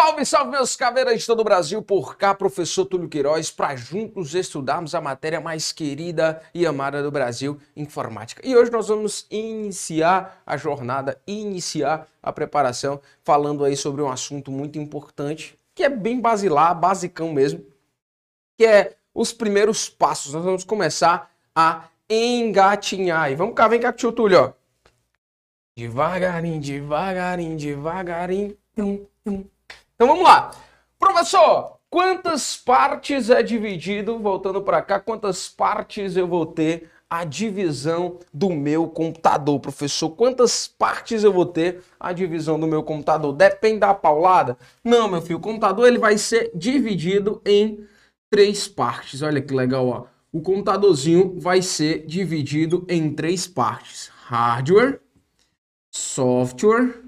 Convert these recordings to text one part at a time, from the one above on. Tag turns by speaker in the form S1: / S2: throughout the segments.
S1: Salve, salve, meus caveiras de todo o Brasil, por cá, professor Túlio Queiroz, para juntos estudarmos a matéria mais querida e amada do Brasil, informática. E hoje nós vamos iniciar a jornada, iniciar a preparação, falando aí sobre um assunto muito importante, que é bem basilar, basicão mesmo, que é os primeiros passos. Nós vamos começar a engatinhar. E vamos cá, vem cá, tio Túlio, ó. Devagarinho, devagarinho, devagarinho. Então vamos lá. Professor, quantas partes é dividido, voltando para cá, quantas partes eu vou ter a divisão do meu computador, professor? Quantas partes eu vou ter a divisão do meu computador? Depende da paulada? Não, meu filho, o computador ele vai ser dividido em três partes. Olha que legal, ó. O computadorzinho vai ser dividido em três partes: hardware, software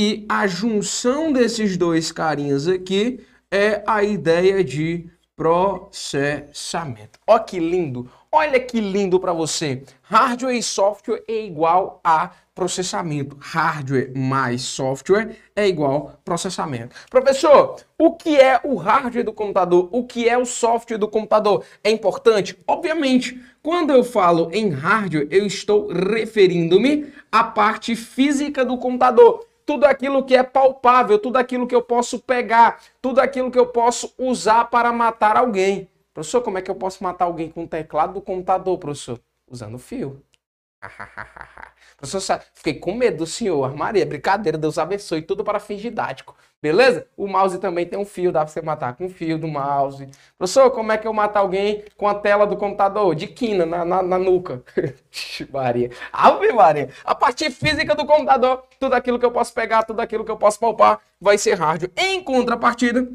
S1: e a junção desses dois carinhas aqui é a ideia de processamento. Olha que lindo! Olha que lindo para você. Hardware e software é igual a processamento. Hardware mais software é igual processamento. Professor, o que é o hardware do computador? O que é o software do computador? É importante? Obviamente. Quando eu falo em hardware, eu estou referindo-me à parte física do computador tudo aquilo que é palpável, tudo aquilo que eu posso pegar, tudo aquilo que eu posso usar para matar alguém. Professor, como é que eu posso matar alguém com o teclado do computador, professor? Usando fio. Professor, fiquei com medo do senhor. Maria, brincadeira, Deus abençoe, tudo para fins didático. Beleza? O mouse também tem um fio, dá para você matar com o fio do mouse. Professor, como é que eu mato alguém com a tela do computador? De quina, na, na, na nuca. Maria. Ave Maria. A parte física do computador, tudo aquilo que eu posso pegar, tudo aquilo que eu posso palpar, vai ser hardware. Em contrapartida,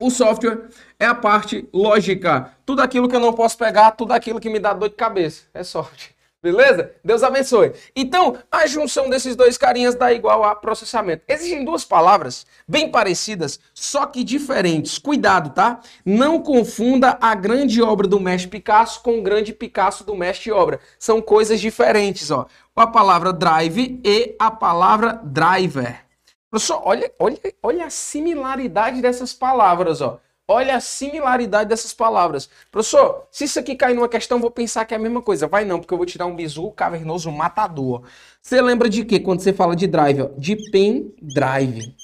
S1: o software é a parte lógica. Tudo aquilo que eu não posso pegar, tudo aquilo que me dá dor de cabeça. É software. Beleza? Deus abençoe. Então, a junção desses dois carinhas dá igual a processamento. Existem duas palavras bem parecidas, só que diferentes. Cuidado, tá? Não confunda a grande obra do mestre Picasso com o grande Picasso do mestre obra. São coisas diferentes, ó. A palavra drive e a palavra driver. Professor, olha, olha, olha a similaridade dessas palavras, ó. Olha a similaridade dessas palavras. Professor, se isso aqui cair numa questão, vou pensar que é a mesma coisa. Vai não, porque eu vou tirar um bizu cavernoso matador. Você lembra de quê quando você fala de drive? Ó? De pendrive.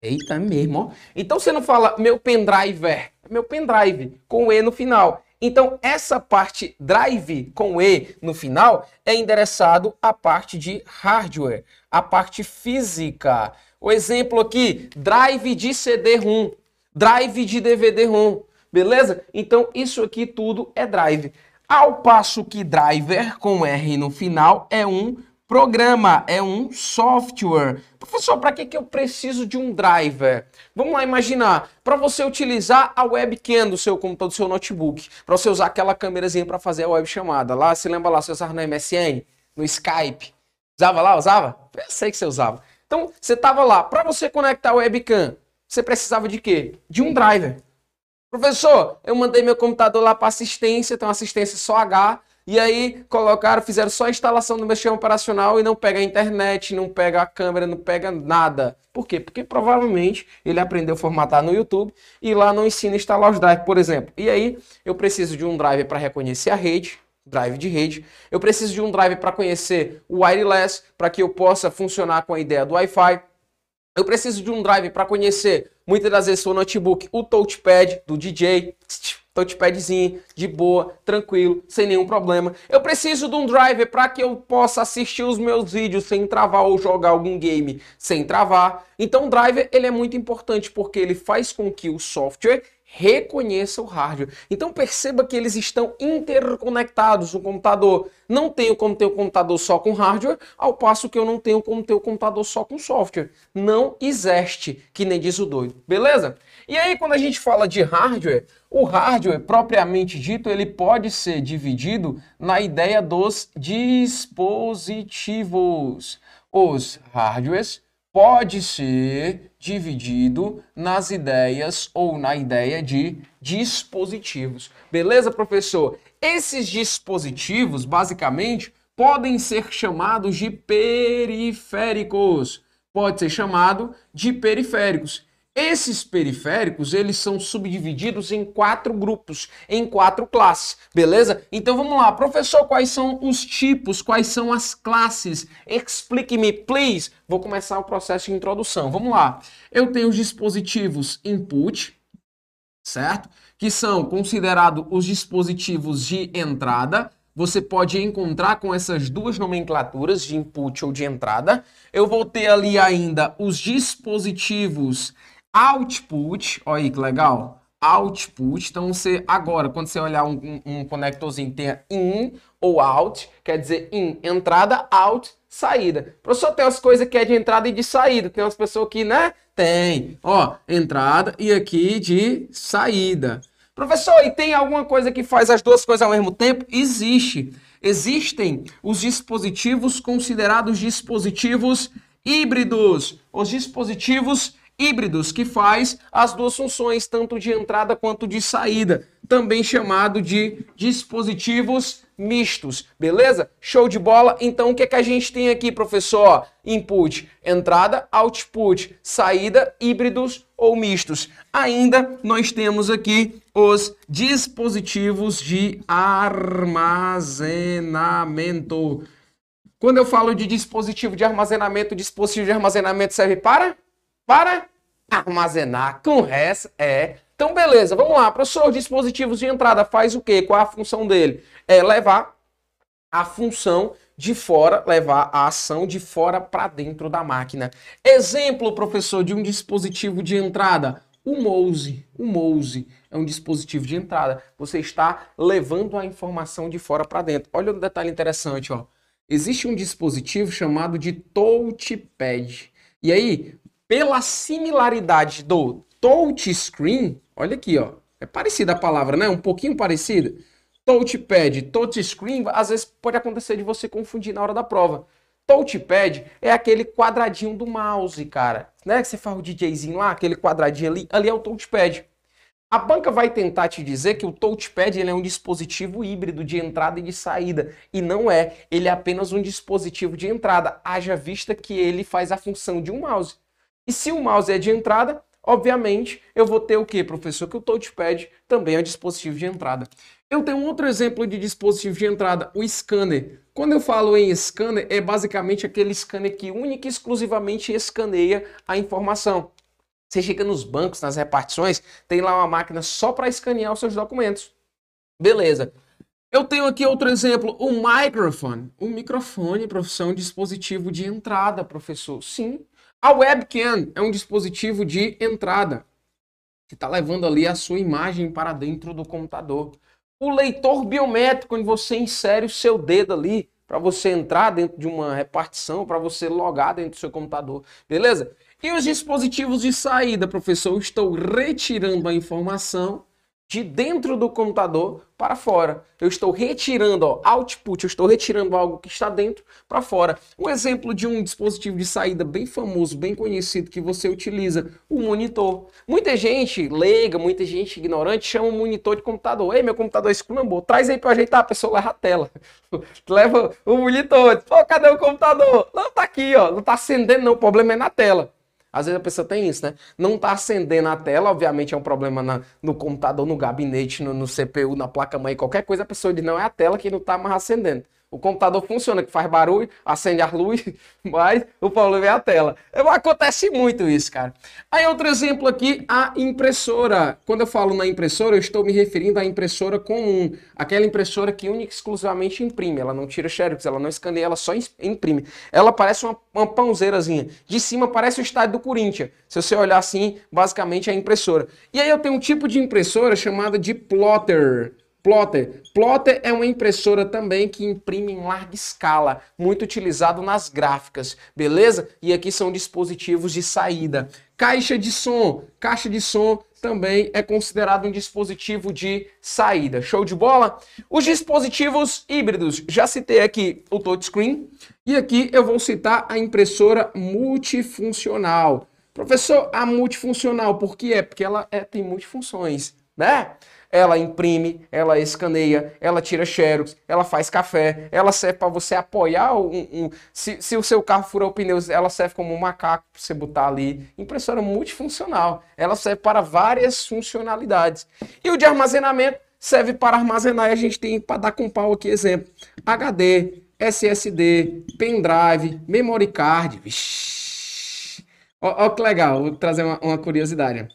S1: Eita mesmo, ó. Então você não fala meu pendrive, é meu pendrive, com E no final. Então, essa parte drive com E no final é endereçado à parte de hardware, a parte física. O exemplo aqui, drive de CD-ROM drive de DVD-ROM, beleza? Então isso aqui tudo é drive. Ao passo que driver com R no final é um programa, é um software. Professor, para que, que eu preciso de um driver? Vamos lá imaginar, para você utilizar a webcam do seu computador, do seu notebook, para você usar aquela câmerazinha para fazer a web chamada. Lá, você lembra lá, você usava no MSN, no Skype. Usava lá, usava? Eu sei que você usava. Então, você estava lá, para você conectar a webcam, você precisava de quê? De um driver. Professor, eu mandei meu computador lá para assistência, tem uma assistência só H, e aí colocaram, fizeram só a instalação do meu sistema operacional e não pega a internet, não pega a câmera, não pega nada. Por quê? Porque provavelmente ele aprendeu a formatar no YouTube e lá não ensina a instalar os drivers, por exemplo. E aí eu preciso de um driver para reconhecer a rede, drive de rede. Eu preciso de um driver para conhecer o wireless, para que eu possa funcionar com a ideia do Wi-Fi. Eu preciso de um drive para conhecer, muitas das vezes, o notebook, o touchpad do DJ, touchpadzinho, de boa, tranquilo, sem nenhum problema. Eu preciso de um driver para que eu possa assistir os meus vídeos sem travar ou jogar algum game sem travar. Então o driver ele é muito importante porque ele faz com que o software reconheça o hardware. Então perceba que eles estão interconectados no computador. Não tenho como ter o um computador só com hardware, ao passo que eu não tenho como ter o um computador só com software. Não existe, que nem diz o doido. Beleza? E aí quando a gente fala de hardware, o hardware propriamente dito, ele pode ser dividido na ideia dos dispositivos. Os hardwares pode ser dividido nas ideias ou na ideia de dispositivos. Beleza, professor? Esses dispositivos, basicamente, podem ser chamados de periféricos pode ser chamado de periféricos. Esses periféricos, eles são subdivididos em quatro grupos, em quatro classes, beleza? Então vamos lá, professor, quais são os tipos, quais são as classes? Explique me, please. Vou começar o processo de introdução. Vamos lá. Eu tenho os dispositivos input, certo? Que são considerados os dispositivos de entrada. Você pode encontrar com essas duas nomenclaturas de input ou de entrada. Eu vou ter ali ainda os dispositivos output, olha aí que legal, output, então você agora, quando você olhar um, um, um conectorzinho tem in ou out, quer dizer in, entrada, out, saída. Professor, tem umas coisas que é de entrada e de saída, tem umas pessoas que, né, tem, ó, entrada e aqui de saída. Professor, e tem alguma coisa que faz as duas coisas ao mesmo tempo? Existe. Existem os dispositivos considerados dispositivos híbridos. Os dispositivos híbridos, que faz as duas funções, tanto de entrada quanto de saída, também chamado de dispositivos mistos, beleza? Show de bola? Então o que, é que a gente tem aqui, professor? Input, entrada, output, saída, híbridos ou mistos. Ainda nós temos aqui os dispositivos de armazenamento. Quando eu falo de dispositivo de armazenamento, dispositivo de armazenamento serve para para armazenar com res é. Então, beleza, vamos lá. Professor, dispositivos de entrada faz o quê? Qual a função dele? É levar a função de fora, levar a ação de fora para dentro da máquina. Exemplo, professor, de um dispositivo de entrada. O mouse. O mouse é um dispositivo de entrada. Você está levando a informação de fora para dentro. Olha um detalhe interessante, ó. Existe um dispositivo chamado de touchpad. E aí, pela similaridade do touchscreen, olha aqui, ó, é parecida a palavra, né? Um pouquinho parecida. Touchpad, touchscreen, às vezes pode acontecer de você confundir na hora da prova. Touchpad é aquele quadradinho do mouse, cara. Né? Que você faz o DJzinho lá, aquele quadradinho ali, ali é o touchpad. A banca vai tentar te dizer que o touchpad ele é um dispositivo híbrido de entrada e de saída. E não é. Ele é apenas um dispositivo de entrada, haja vista que ele faz a função de um mouse. E se o mouse é de entrada, obviamente eu vou ter o que, professor? Que o touchpad também é um dispositivo de entrada. Eu tenho um outro exemplo de dispositivo de entrada, o scanner. Quando eu falo em scanner, é basicamente aquele scanner que única e exclusivamente escaneia a informação. Você chega nos bancos, nas repartições, tem lá uma máquina só para escanear os seus documentos. Beleza. Eu tenho aqui outro exemplo, o microphone. O microfone, profissão, dispositivo de entrada, professor. Sim, a webcam é um dispositivo de entrada que está levando ali a sua imagem para dentro do computador. O leitor biométrico, onde você insere o seu dedo ali para você entrar dentro de uma repartição, para você logar dentro do seu computador, beleza? E os dispositivos de saída, professor, eu estou retirando a informação de dentro do computador para fora. Eu estou retirando, ó, output, eu estou retirando algo que está dentro para fora. Um exemplo de um dispositivo de saída bem famoso, bem conhecido que você utiliza, o monitor. Muita gente leiga, muita gente ignorante chama o monitor de computador. Ei, meu computador esculambou, traz aí para ajeitar, a pessoa leva a tela. leva o monitor, pô, cadê o computador? Não, tá aqui, ó, não tá acendendo não, o problema é na tela. Às vezes a pessoa tem isso, né? Não está acendendo a tela, obviamente é um problema na, no computador, no gabinete, no, no CPU, na placa-mãe, qualquer coisa, a pessoa diz, não, é a tela que não está mais acendendo. O computador funciona, que faz barulho, acende a luz, mas o problema é a tela. Acontece muito isso, cara. Aí outro exemplo aqui, a impressora. Quando eu falo na impressora, eu estou me referindo à impressora comum. Aquela impressora que única exclusivamente imprime. Ela não tira xerox, ela não escaneia, ela só imprime. Ela parece uma, uma pãozeirazinha. De cima parece o estádio do Corinthians. Se você olhar assim, basicamente é a impressora. E aí eu tenho um tipo de impressora chamada de plotter. Plotter. Plotter é uma impressora também que imprime em larga escala, muito utilizado nas gráficas, beleza? E aqui são dispositivos de saída. Caixa de som. Caixa de som também é considerado um dispositivo de saída. Show de bola? Os dispositivos híbridos, já citei aqui o touchscreen e aqui eu vou citar a impressora multifuncional. Professor, a multifuncional, por que é? Porque ela é, tem multifunções. né? Ela imprime, ela escaneia, ela tira xerox, ela faz café, ela serve para você apoiar um, um se, se, o seu carro furou o ela serve como um macaco para você botar ali. Impressora multifuncional, ela serve para várias funcionalidades. E o de armazenamento serve para armazenar, e a gente tem para dar com pau aqui exemplo: HD, SSD, pendrive, memory card. Vixi. Ó, ó que legal, vou trazer uma, uma curiosidade.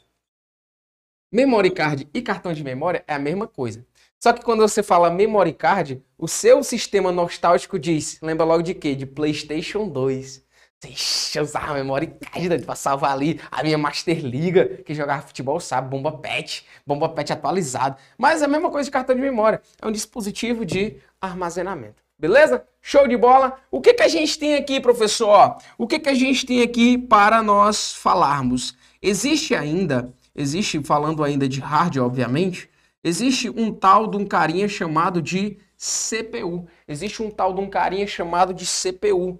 S1: Memory card e cartão de memória é a mesma coisa. Só que quando você fala memory card, o seu sistema nostálgico diz, lembra logo de quê? De PlayStation 2. Deixa eu usar a memory card pra salvar ali a minha Master Liga, que jogava futebol sabe, bomba pet, bomba pet atualizado. Mas é a mesma coisa de cartão de memória, é um dispositivo de armazenamento. Beleza? Show de bola. O que, que a gente tem aqui, professor? O que, que a gente tem aqui para nós falarmos? Existe ainda existe, falando ainda de hardware, obviamente, existe um tal de um carinha chamado de CPU. Existe um tal de um carinha chamado de CPU.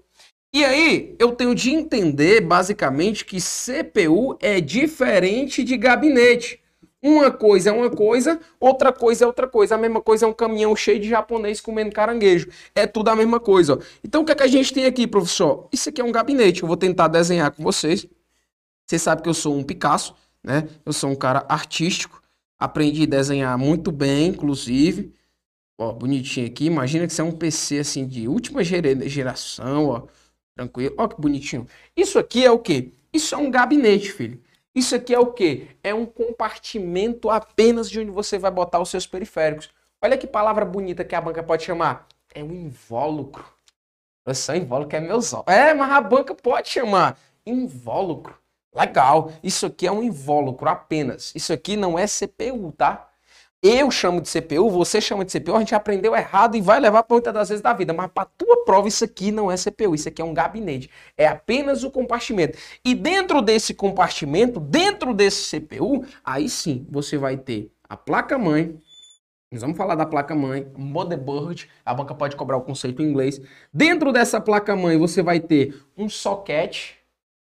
S1: E aí, eu tenho de entender, basicamente, que CPU é diferente de gabinete. Uma coisa é uma coisa, outra coisa é outra coisa. A mesma coisa é um caminhão cheio de japonês comendo caranguejo. É tudo a mesma coisa. Ó. Então, o que, é que a gente tem aqui, professor? Isso aqui é um gabinete. Eu vou tentar desenhar com vocês. Você sabe que eu sou um Picasso né? Eu sou um cara artístico, aprendi a desenhar muito bem, inclusive. Ó, bonitinho aqui. Imagina que isso é um PC assim de última geração, ó. Tranquilo. Ó que bonitinho. Isso aqui é o quê? Isso é um gabinete, filho. Isso aqui é o quê? É um compartimento apenas de onde você vai botar os seus periféricos. Olha que palavra bonita que a banca pode chamar. É um invólucro. Nossa, invólucro é meus olhos. É, mas a banca pode chamar invólucro. Legal, isso aqui é um invólucro apenas. Isso aqui não é CPU, tá? Eu chamo de CPU, você chama de CPU, a gente aprendeu errado e vai levar para muitas das vezes da vida. Mas para tua prova, isso aqui não é CPU, isso aqui é um gabinete. É apenas o compartimento. E dentro desse compartimento, dentro desse CPU, aí sim você vai ter a placa-mãe. Nós vamos falar da placa-mãe, motherboard, a banca pode cobrar o conceito em inglês. Dentro dessa placa-mãe, você vai ter um socket,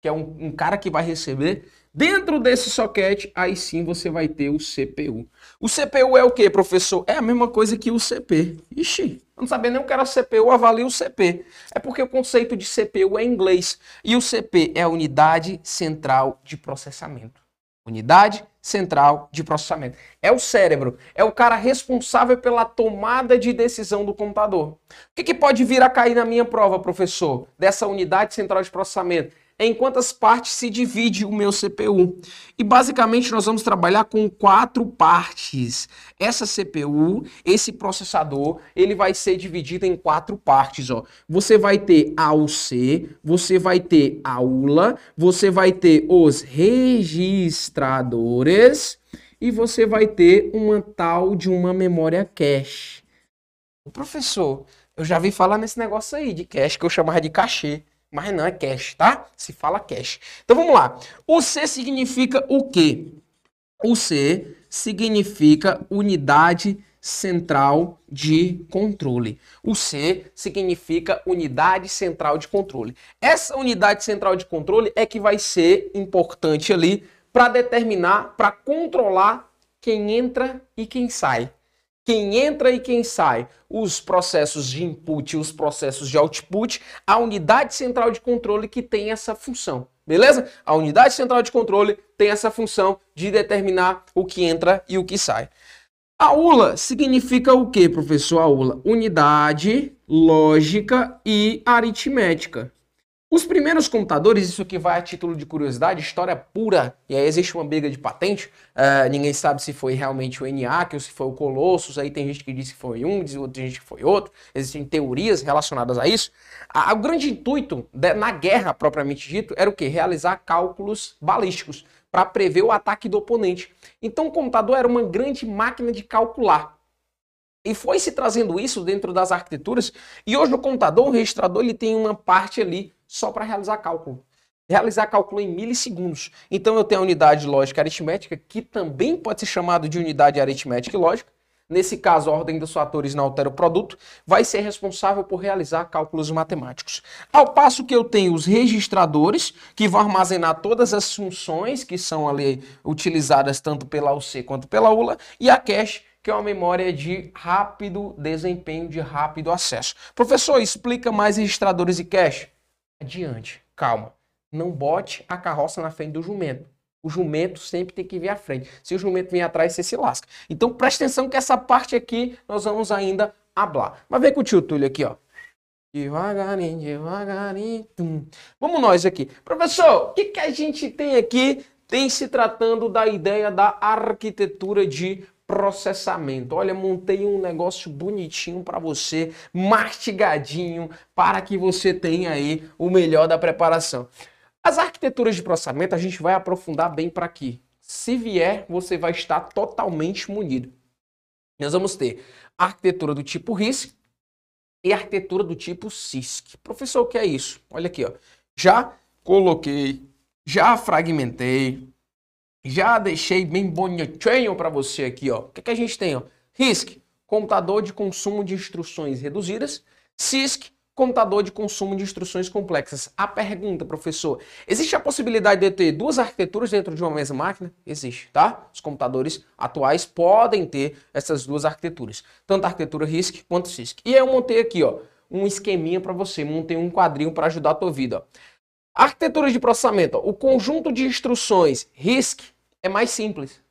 S1: que é um, um cara que vai receber. Dentro desse socket, aí sim você vai ter o CPU. O CPU é o que, professor? É a mesma coisa que o CP. Ixi, não sabia nem o que era CPU, avalia o CP. É porque o conceito de CPU é inglês. E o CP é a unidade central de processamento. Unidade central de processamento. É o cérebro, é o cara responsável pela tomada de decisão do computador. O que, que pode vir a cair na minha prova, professor, dessa unidade central de processamento? Em quantas partes se divide o meu CPU. E basicamente nós vamos trabalhar com quatro partes. Essa CPU, esse processador, ele vai ser dividido em quatro partes. Ó. Você vai ter AUC, você vai ter aula, você vai ter os registradores e você vai ter uma tal de uma memória cache. Professor, eu já vi falar nesse negócio aí de cache que eu chamava de cachê mas não é cash, tá? Se fala cash. Então vamos lá. O C significa o quê? O C significa unidade central de controle. O C significa unidade central de controle. Essa unidade central de controle é que vai ser importante ali para determinar, para controlar quem entra e quem sai quem entra e quem sai, os processos de input e os processos de output, a unidade central de controle que tem essa função. Beleza? A unidade central de controle tem essa função de determinar o que entra e o que sai. A ULA significa o que, professor? A ULA? Unidade, lógica e aritmética. Os primeiros computadores, isso aqui vai a título de curiosidade, história pura, e aí existe uma briga de patente, uh, ninguém sabe se foi realmente o ENIAC ou se foi o Colossus, aí tem gente que diz que foi um, diz outra gente que foi outro, existem teorias relacionadas a isso. A, o grande intuito de, na guerra, propriamente dito, era o que? Realizar cálculos balísticos para prever o ataque do oponente. Então o computador era uma grande máquina de calcular. E foi se trazendo isso dentro das arquiteturas, e hoje o computador, o registrador, ele tem uma parte ali só para realizar cálculo. Realizar cálculo em milissegundos. Então eu tenho a unidade lógica aritmética, que também pode ser chamado de unidade aritmética e lógica. nesse caso a ordem dos fatores não altera o produto, vai ser responsável por realizar cálculos matemáticos. Ao passo que eu tenho os registradores, que vão armazenar todas as funções que são ali utilizadas tanto pela UC quanto pela ULA, e a cache, que é uma memória de rápido desempenho, de rápido acesso. Professor, explica mais registradores e cache. Adiante, calma. Não bote a carroça na frente do jumento. O jumento sempre tem que vir à frente. Se o jumento vir atrás, você se lasca. Então preste atenção que essa parte aqui nós vamos ainda hablar. Mas vem com o tio Túlio aqui, ó. Devagarinho, devagarinho. Tum. Vamos nós aqui. Professor, o que, que a gente tem aqui? Tem se tratando da ideia da arquitetura de processamento. Olha, montei um negócio bonitinho para você, mastigadinho, para que você tenha aí o melhor da preparação. As arquiteturas de processamento a gente vai aprofundar bem para aqui. Se vier, você vai estar totalmente munido. Nós vamos ter a arquitetura do tipo RISC e a arquitetura do tipo CISC. Professor, o que é isso? Olha aqui, ó. Já coloquei, já fragmentei, já deixei bem bonitinho para você aqui, ó. O que, que a gente tem, ó? RISC, computador de consumo de instruções reduzidas. CISC, computador de consumo de instruções complexas. A pergunta, professor, existe a possibilidade de ter duas arquiteturas dentro de uma mesma máquina? Existe, tá? Os computadores atuais podem ter essas duas arquiteturas, tanto a arquitetura RISC quanto CISC. E eu montei aqui, ó, um esqueminha para você, montei um quadrinho para ajudar a tua vida, ó. Arquitetura de processamento, ó, o conjunto de instruções RISC é mais simples,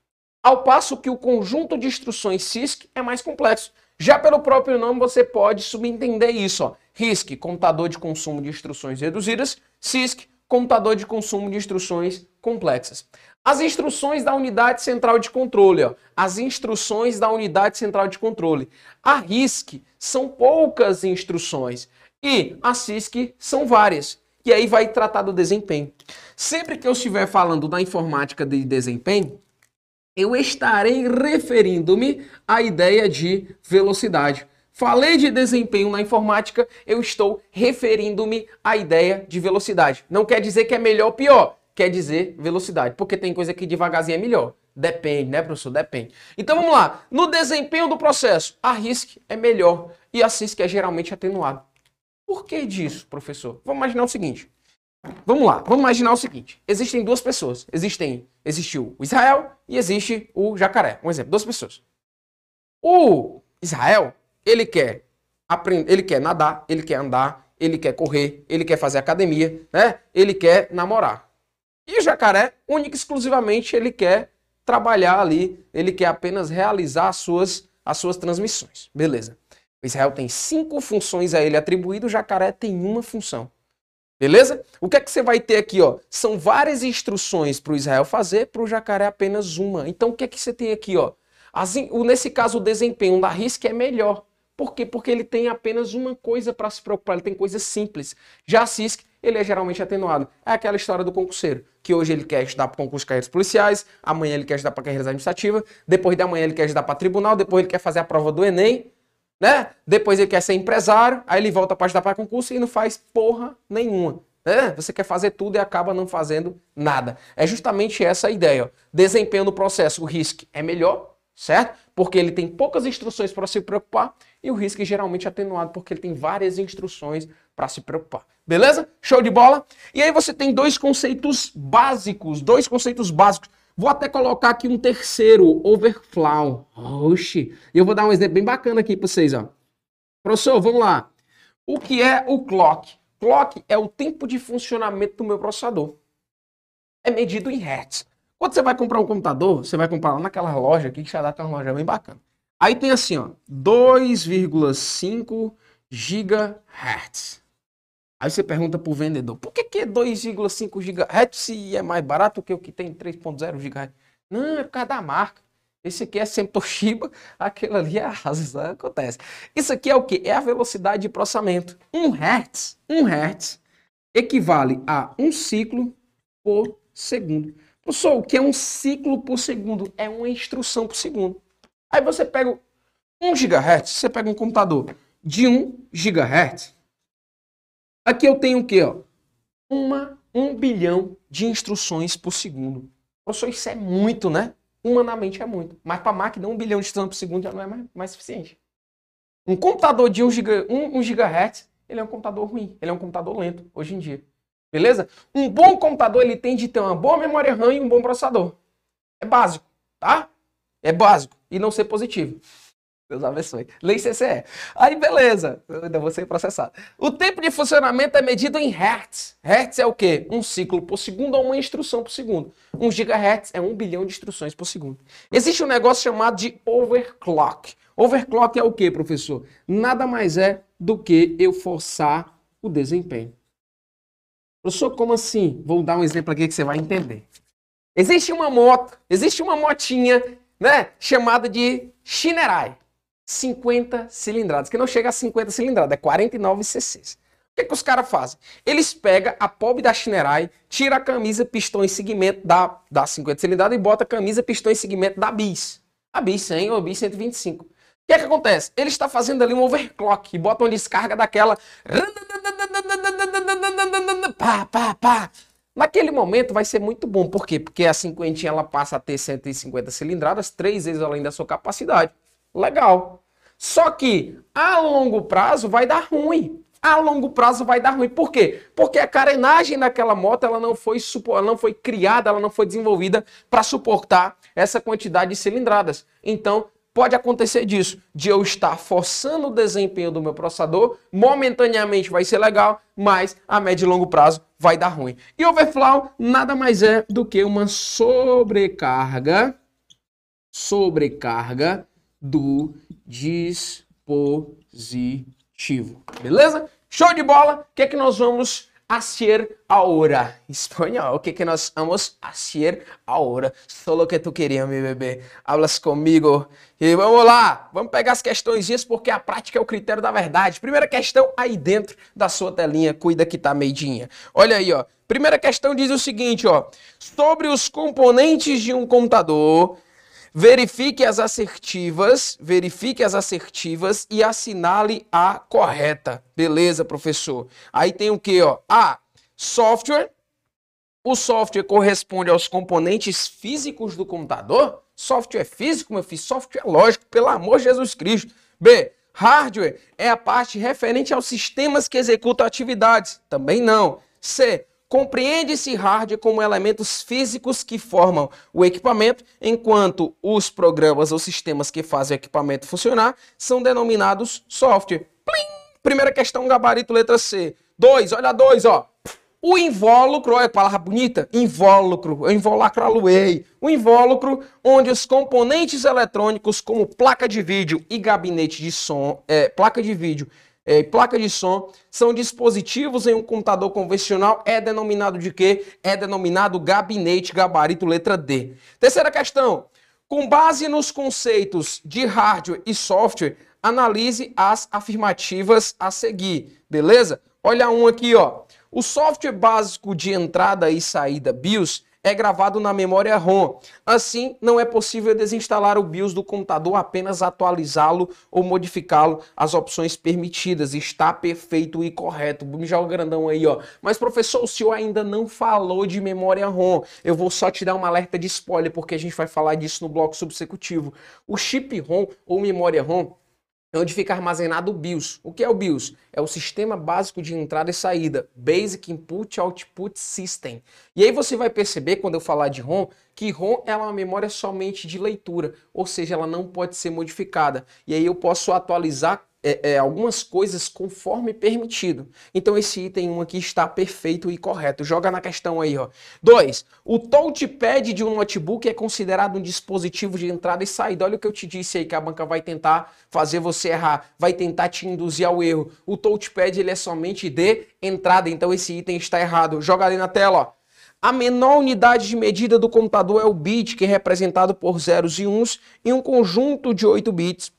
S1: ao passo que o conjunto de instruções CISC é mais complexo. Já pelo próprio nome você pode subentender isso, ó. RISC, computador de consumo de instruções reduzidas, CISC, computador de consumo de instruções complexas. As instruções da unidade central de controle, ó. as instruções da unidade central de controle. A RISC são poucas instruções e a CISC são várias. E aí vai tratar do desempenho. Sempre que eu estiver falando da informática de desempenho, eu estarei referindo-me à ideia de velocidade. Falei de desempenho na informática, eu estou referindo-me à ideia de velocidade. Não quer dizer que é melhor ou pior, quer dizer velocidade, porque tem coisa que devagarzinho é melhor. Depende, né, professor? Depende. Então vamos lá. No desempenho do processo, a RISC é melhor e a CISC é geralmente atenuado. Por que disso, professor? Vamos imaginar o seguinte. Vamos lá, vamos imaginar o seguinte: existem duas pessoas. Existem, existiu o Israel e existe o jacaré. Um exemplo, duas pessoas. O Israel ele quer aprender, ele quer nadar, ele quer andar, ele quer correr, ele quer fazer academia, né? Ele quer namorar. E o jacaré, único e exclusivamente, ele quer trabalhar ali, ele quer apenas realizar as suas, as suas transmissões. Beleza. O Israel tem cinco funções a ele atribuídas, o jacaré tem uma função. Beleza? O que é que você vai ter aqui? Ó? São várias instruções para o Israel fazer, para o jacaré apenas uma. Então o que é que você tem aqui? Ó? As, nesse caso, o desempenho da RISC é melhor. Por quê? Porque ele tem apenas uma coisa para se preocupar, ele tem coisas simples. Já a CISC, ele é geralmente atenuado. É aquela história do concurseiro, que hoje ele quer estudar para concurso de carreiras policiais, amanhã ele quer estudar para carreiras administrativas, depois de amanhã ele quer estudar para tribunal, depois ele quer fazer a prova do Enem, né? Depois ele quer ser empresário, aí ele volta para estudar para concurso e não faz porra nenhuma. Né? Você quer fazer tudo e acaba não fazendo nada. É justamente essa a ideia. Ó. Desempenho do processo, o RISC é melhor, certo? Porque ele tem poucas instruções para se preocupar e o risco é geralmente atenuado porque ele tem várias instruções para se preocupar. Beleza? Show de bola? E aí você tem dois conceitos básicos, dois conceitos básicos. Vou até colocar aqui um terceiro, overflow. Oxi. Eu vou dar um exemplo bem bacana aqui para vocês, ó. Professor, vamos lá. O que é o clock? Clock é o tempo de funcionamento do meu processador. É medido em hertz. Quando você vai comprar um computador, você vai comprar lá naquela loja aqui, que já dá uma loja bem bacana. Aí tem assim, ó, 2,5 GHz. Aí você pergunta pro vendedor, por que, que é 2,5 GHz se é mais barato que o que tem 3,0 GHz? Não, é por causa da marca. Esse aqui é sempre Toshiba, aquele ali é Asus, acontece. Isso aqui é o que? É a velocidade de processamento. 1 Hz, 1 Hz equivale a um ciclo por segundo. Professor, o que é um ciclo por segundo? É uma instrução por segundo. Aí você pega 1 GHz, você pega um computador de 1 GHz. Aqui eu tenho o quê? Ó? Uma, 1 bilhão de instruções por segundo. Professor, isso é muito, né? Humanamente é muito. Mas para máquina, um bilhão de instruções por segundo já não é mais, mais suficiente. Um computador de 1 giga, 1, 1 GHz, ele é um computador ruim, ele é um computador lento hoje em dia. Beleza? Um bom computador ele tem de ter uma boa memória RAM e um bom processador. É básico, tá? É básico e não ser positivo. Deus abençoe. Lei CCE. Aí, beleza. Eu ainda vou ser processado. O tempo de funcionamento é medido em Hertz. Hertz é o quê? Um ciclo por segundo ou uma instrução por segundo. 1 GHz é 1 bilhão de instruções por segundo. Existe um negócio chamado de overclock. Overclock é o quê, professor? Nada mais é do que eu forçar o desempenho. Professor, como assim? Vou dar um exemplo aqui que você vai entender. Existe uma moto, existe uma motinha, né, chamada de Shinerai. 50 cilindradas, que não chega a 50 cilindradas, é 49 cc's. O que, que os caras fazem? Eles pegam a pobre da Shinerai, tira a camisa, pistão e segmento da, da 50 cilindradas e bota a camisa, pistão e segmento da Bis. A Bis 100 ou a Bis 125. O que, que acontece? Ele está fazendo ali um overclock e bota uma descarga daquela. Pá, pá, pá. Naquele momento vai ser muito bom. Por quê? Porque a 50 ela passa a ter 150 cilindradas, três vezes além da sua capacidade. Legal. Só que a longo prazo vai dar ruim. A longo prazo vai dar ruim. Por quê? Porque a carenagem daquela moto ela não foi, ela não foi criada, ela não foi desenvolvida para suportar essa quantidade de cilindradas. Então, pode acontecer disso, de eu estar forçando o desempenho do meu processador, momentaneamente vai ser legal, mas a médio e longo prazo vai dar ruim. E overflow nada mais é do que uma sobrecarga, sobrecarga do dispositivo. Beleza? Show de bola! O que é que nós vamos hacer ahora? Espanhol. O que é que nós vamos hacer ahora? Solo que tu queria, meu bebê. Hablas comigo. E vamos lá. Vamos pegar as questões porque a prática é o critério da verdade. Primeira questão aí dentro da sua telinha. Cuida que tá meidinha. Olha aí, ó. Primeira questão diz o seguinte, ó. Sobre os componentes de um computador Verifique as assertivas, verifique as assertivas e assinale a correta. Beleza, professor? Aí tem o que, ó? A. Software. O software corresponde aos componentes físicos do computador? Software físico, meu filho? Software lógico, pelo amor de Jesus Cristo. B. Hardware é a parte referente aos sistemas que executam atividades? Também não. C. Compreende-se hardware como elementos físicos que formam o equipamento, enquanto os programas ou sistemas que fazem o equipamento funcionar são denominados software. Plim! Primeira questão, gabarito, letra C. Dois, olha dois, ó. O invólucro, olha que palavra bonita, invólucro, invólucro aluei. O invólucro, onde os componentes eletrônicos, como placa de vídeo e gabinete de som, é, placa de vídeo é, placa de som são dispositivos em um computador convencional, é denominado de quê? É denominado gabinete gabarito letra D. Terceira questão. Com base nos conceitos de hardware e software, analise as afirmativas a seguir, beleza? Olha um aqui, ó. O software básico de entrada e saída BIOS é gravado na memória ROM. Assim, não é possível desinstalar o BIOS do computador, apenas atualizá-lo ou modificá-lo as opções permitidas. Está perfeito e correto. Me joga grandão aí, ó. Mas, professor, o senhor ainda não falou de memória ROM. Eu vou só te dar uma alerta de spoiler, porque a gente vai falar disso no bloco subsecutivo. O chip ROM ou memória ROM é onde fica armazenado o BIOS. O que é o BIOS? É o sistema básico de entrada e saída, Basic Input Output System. E aí você vai perceber quando eu falar de ROM que ROM é uma memória somente de leitura, ou seja, ela não pode ser modificada. E aí eu posso atualizar é, é, algumas coisas conforme permitido. Então esse item 1 aqui está perfeito e correto. Joga na questão aí, ó. 2. O touchpad de um notebook é considerado um dispositivo de entrada e saída. Olha o que eu te disse aí que a banca vai tentar fazer você errar, vai tentar te induzir ao erro. O touchpad ele é somente de entrada, então esse item está errado. Joga ali na tela, ó. A menor unidade de medida do computador é o bit, que é representado por zeros e uns, em um conjunto de 8 bits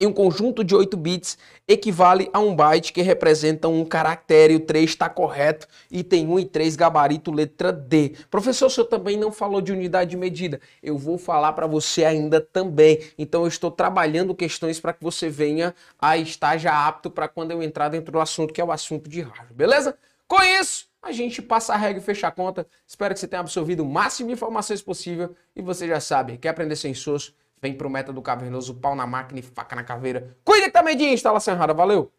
S1: e um conjunto de 8 bits equivale a um byte que representa um caractere. O 3 está correto. Item 1 e 3, gabarito letra D. Professor, o senhor também não falou de unidade de medida. Eu vou falar para você ainda também. Então eu estou trabalhando questões para que você venha a estar já apto para quando eu entrar dentro do assunto, que é o assunto de hardware. Beleza? Com isso, a gente passa a regra e fecha a conta. Espero que você tenha absorvido o máximo de informações possível e você já sabe, quer aprender sem soço, vem pro Meta do Cavernoso, pau na máquina e faca na caveira. Cuida também de instalação errada, valeu!